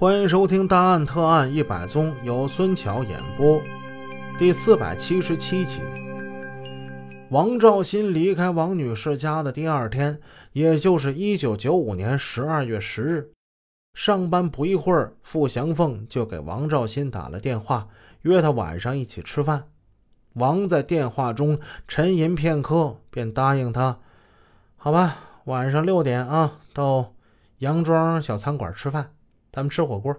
欢迎收听《大案特案一百宗》，由孙桥演播，第四百七十七集。王兆新离开王女士家的第二天，也就是一九九五年十二月十日，上班不一会儿，付祥凤就给王兆新打了电话，约他晚上一起吃饭。王在电话中沉吟片刻，便答应他：“好吧，晚上六点啊，到杨庄小餐馆吃饭。”咱们吃火锅。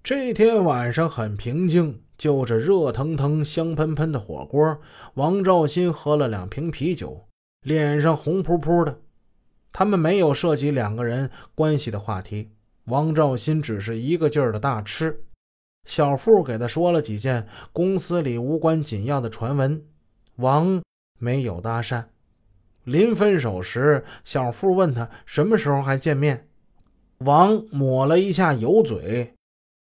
这天晚上很平静，就着热腾腾、香喷喷的火锅，王兆新喝了两瓶啤酒，脸上红扑扑的。他们没有涉及两个人关系的话题，王兆新只是一个劲儿的大吃。小付给他说了几件公司里无关紧要的传闻，王没有搭讪。临分手时，小付问他什么时候还见面。王抹了一下油嘴，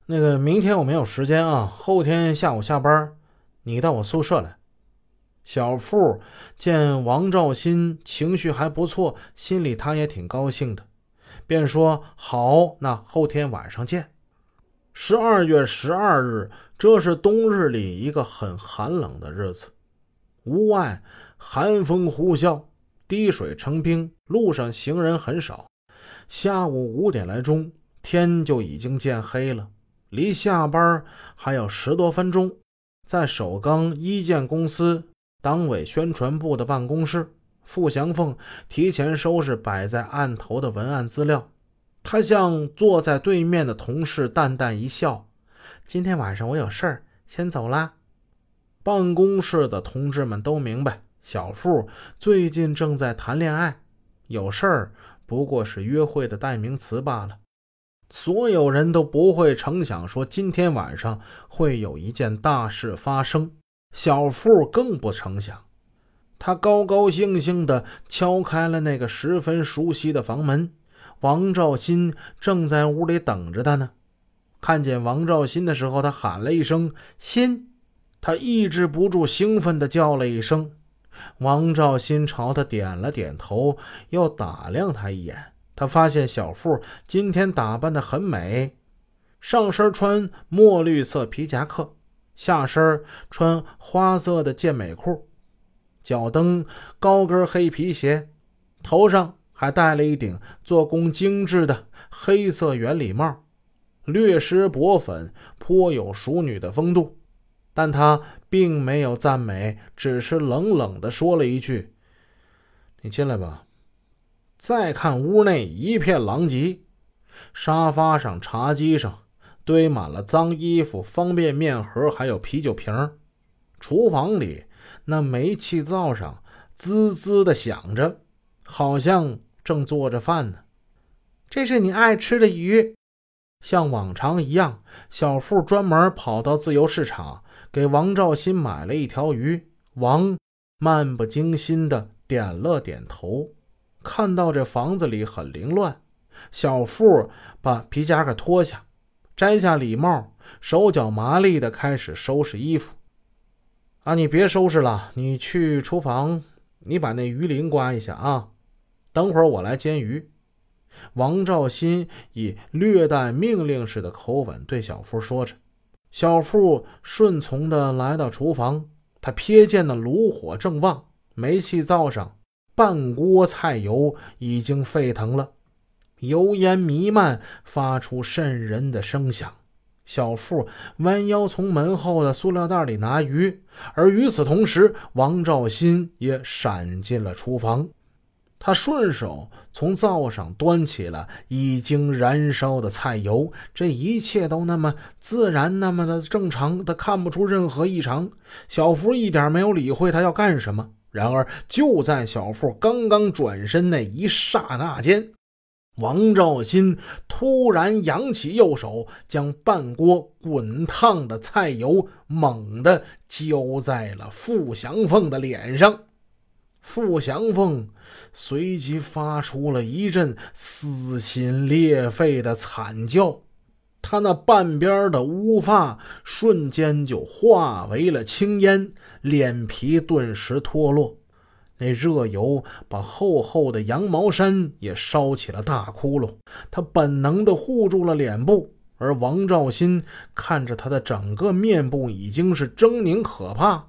那个明天我没有时间啊，后天下午下班，你到我宿舍来。小付见王兆新情绪还不错，心里他也挺高兴的，便说：“好，那后天晚上见。”十二月十二日，这是冬日里一个很寒冷的日子，屋外寒风呼啸，滴水成冰，路上行人很少。下午五点来钟，天就已经渐黑了，离下班还有十多分钟。在首钢一建公司党委宣传部的办公室，付祥凤提前收拾摆在案头的文案资料。他向坐在对面的同事淡淡一笑：“今天晚上我有事儿，先走啦。”办公室的同志们都明白，小付最近正在谈恋爱，有事儿。不过是约会的代名词罢了。所有人都不会成想说今天晚上会有一件大事发生。小付更不成想，他高高兴兴地敲开了那个十分熟悉的房门。王兆新正在屋里等着他呢。看见王兆新的时候，他喊了一声“新”，他抑制不住兴奋地叫了一声。王兆新朝他点了点头，又打量他一眼。他发现小付今天打扮得很美，上身穿墨绿色皮夹克，下身穿花色的健美裤，脚蹬高跟黑皮鞋，头上还戴了一顶做工精致的黑色圆礼帽，略施薄粉，颇有淑女的风度。但他并没有赞美，只是冷冷地说了一句：“你进来吧。”再看屋内一片狼藉，沙发上、茶几上堆满了脏衣服、方便面盒，还有啤酒瓶。厨房里那煤气灶上滋滋的响着，好像正做着饭呢。这是你爱吃的鱼。像往常一样，小付专门跑到自由市场给王兆新买了一条鱼。王漫不经心的点了点头。看到这房子里很凌乱，小付把皮夹克脱下，摘下礼帽，手脚麻利的开始收拾衣服。啊，你别收拾了，你去厨房，你把那鱼鳞刮一下啊。等会儿我来煎鱼。王兆新以略带命令式的口吻对小付说着，小付顺从地来到厨房。他瞥见那炉火正旺，煤气灶上半锅菜油已经沸腾了，油烟弥漫，发出渗人的声响。小付弯腰从门后的塑料袋里拿鱼，而与此同时，王兆新也闪进了厨房。他顺手从灶上端起了已经燃烧的菜油，这一切都那么自然，那么的正常，他看不出任何异常。小福一点没有理会他要干什么。然而，就在小付刚刚转身那一刹那间，王兆新突然扬起右手，将半锅滚烫的菜油猛地浇在了付祥凤的脸上。付祥凤随即发出了一阵撕心裂肺的惨叫，他那半边的乌发瞬间就化为了青烟，脸皮顿时脱落，那热油把厚厚的羊毛衫也烧起了大窟窿。他本能地护住了脸部，而王兆新看着他的整个面部已经是狰狞可怕，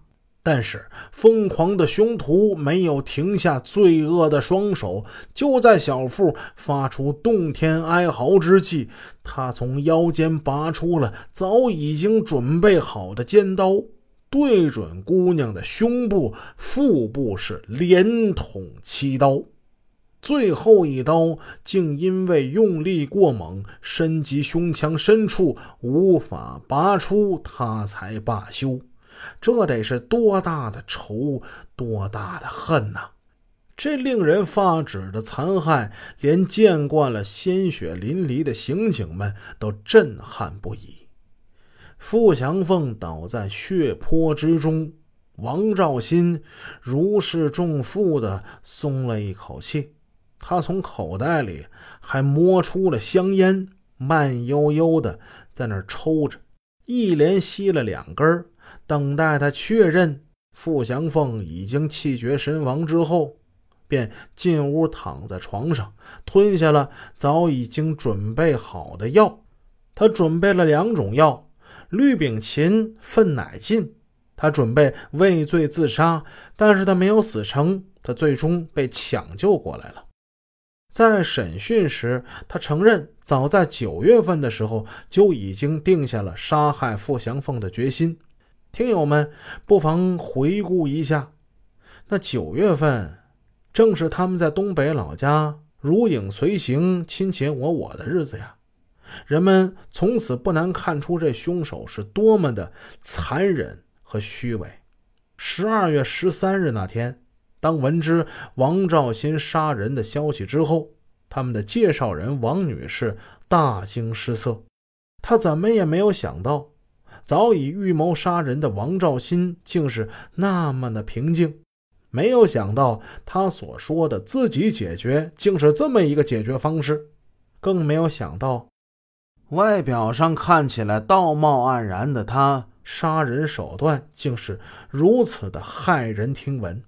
但是疯狂的凶徒没有停下罪恶的双手。就在小妇发出动天哀嚎之际，他从腰间拔出了早已经准备好的尖刀，对准姑娘的胸部、腹部是连捅七刀。最后一刀竟因为用力过猛，深及胸腔深处，无法拔出，他才罢休。这得是多大的仇，多大的恨呐！这令人发指的残害，连见惯了鲜血淋漓的刑警们都震撼不已。傅祥凤倒在血泊之中，王兆新如释重负的松了一口气。他从口袋里还摸出了香烟，慢悠悠的在那儿抽着，一连吸了两根。等待他确认傅祥凤已经气绝身亡之后，便进屋躺在床上，吞下了早已经准备好的药。他准备了两种药：氯丙嗪、芬乃近。他准备畏罪自杀，但是他没有死成，他最终被抢救过来了。在审讯时，他承认早在九月份的时候就已经定下了杀害傅祥凤的决心。听友们不妨回顾一下，那九月份正是他们在东北老家如影随形、卿卿我我的日子呀。人们从此不难看出这凶手是多么的残忍和虚伪。十二月十三日那天。当闻知王兆新杀人的消息之后，他们的介绍人王女士大惊失色。她怎么也没有想到，早已预谋杀人的王兆新竟是那么的平静。没有想到，他所说的自己解决，竟是这么一个解决方式。更没有想到，外表上看起来道貌岸然的他，杀人手段竟是如此的骇人听闻。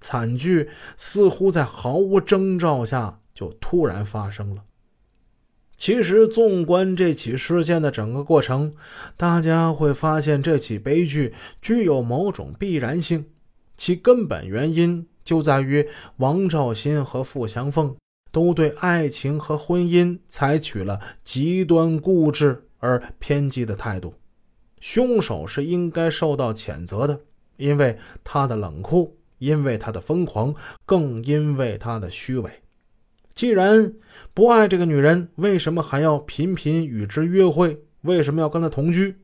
惨剧似乎在毫无征兆下就突然发生了。其实，纵观这起事件的整个过程，大家会发现这起悲剧具有某种必然性。其根本原因就在于王兆新和傅祥凤都对爱情和婚姻采取了极端固执而偏激的态度。凶手是应该受到谴责的，因为他的冷酷。因为他的疯狂，更因为他的虚伪。既然不爱这个女人，为什么还要频频与之约会？为什么要跟她同居？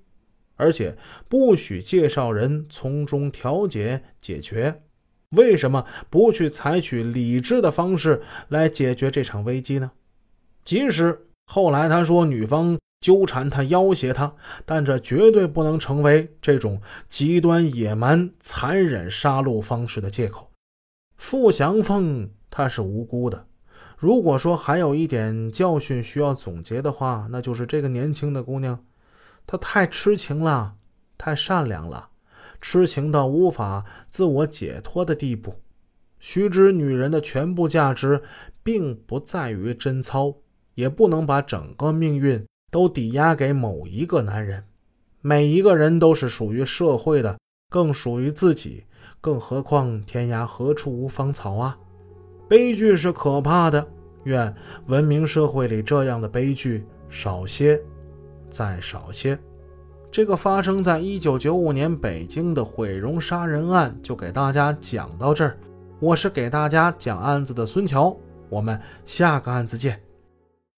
而且不许介绍人从中调解解决？为什么不去采取理智的方式来解决这场危机呢？即使后来他说女方。纠缠他，要挟他，但这绝对不能成为这种极端野蛮、残忍杀戮方式的借口。傅祥凤她是无辜的。如果说还有一点教训需要总结的话，那就是这个年轻的姑娘，她太痴情了，太善良了，痴情到无法自我解脱的地步。须知，女人的全部价值并不在于贞操，也不能把整个命运。都抵押给某一个男人，每一个人都是属于社会的，更属于自己。更何况天涯何处无芳草啊！悲剧是可怕的，愿文明社会里这样的悲剧少些，再少些。这个发生在一九九五年北京的毁容杀人案就给大家讲到这儿。我是给大家讲案子的孙桥，我们下个案子见。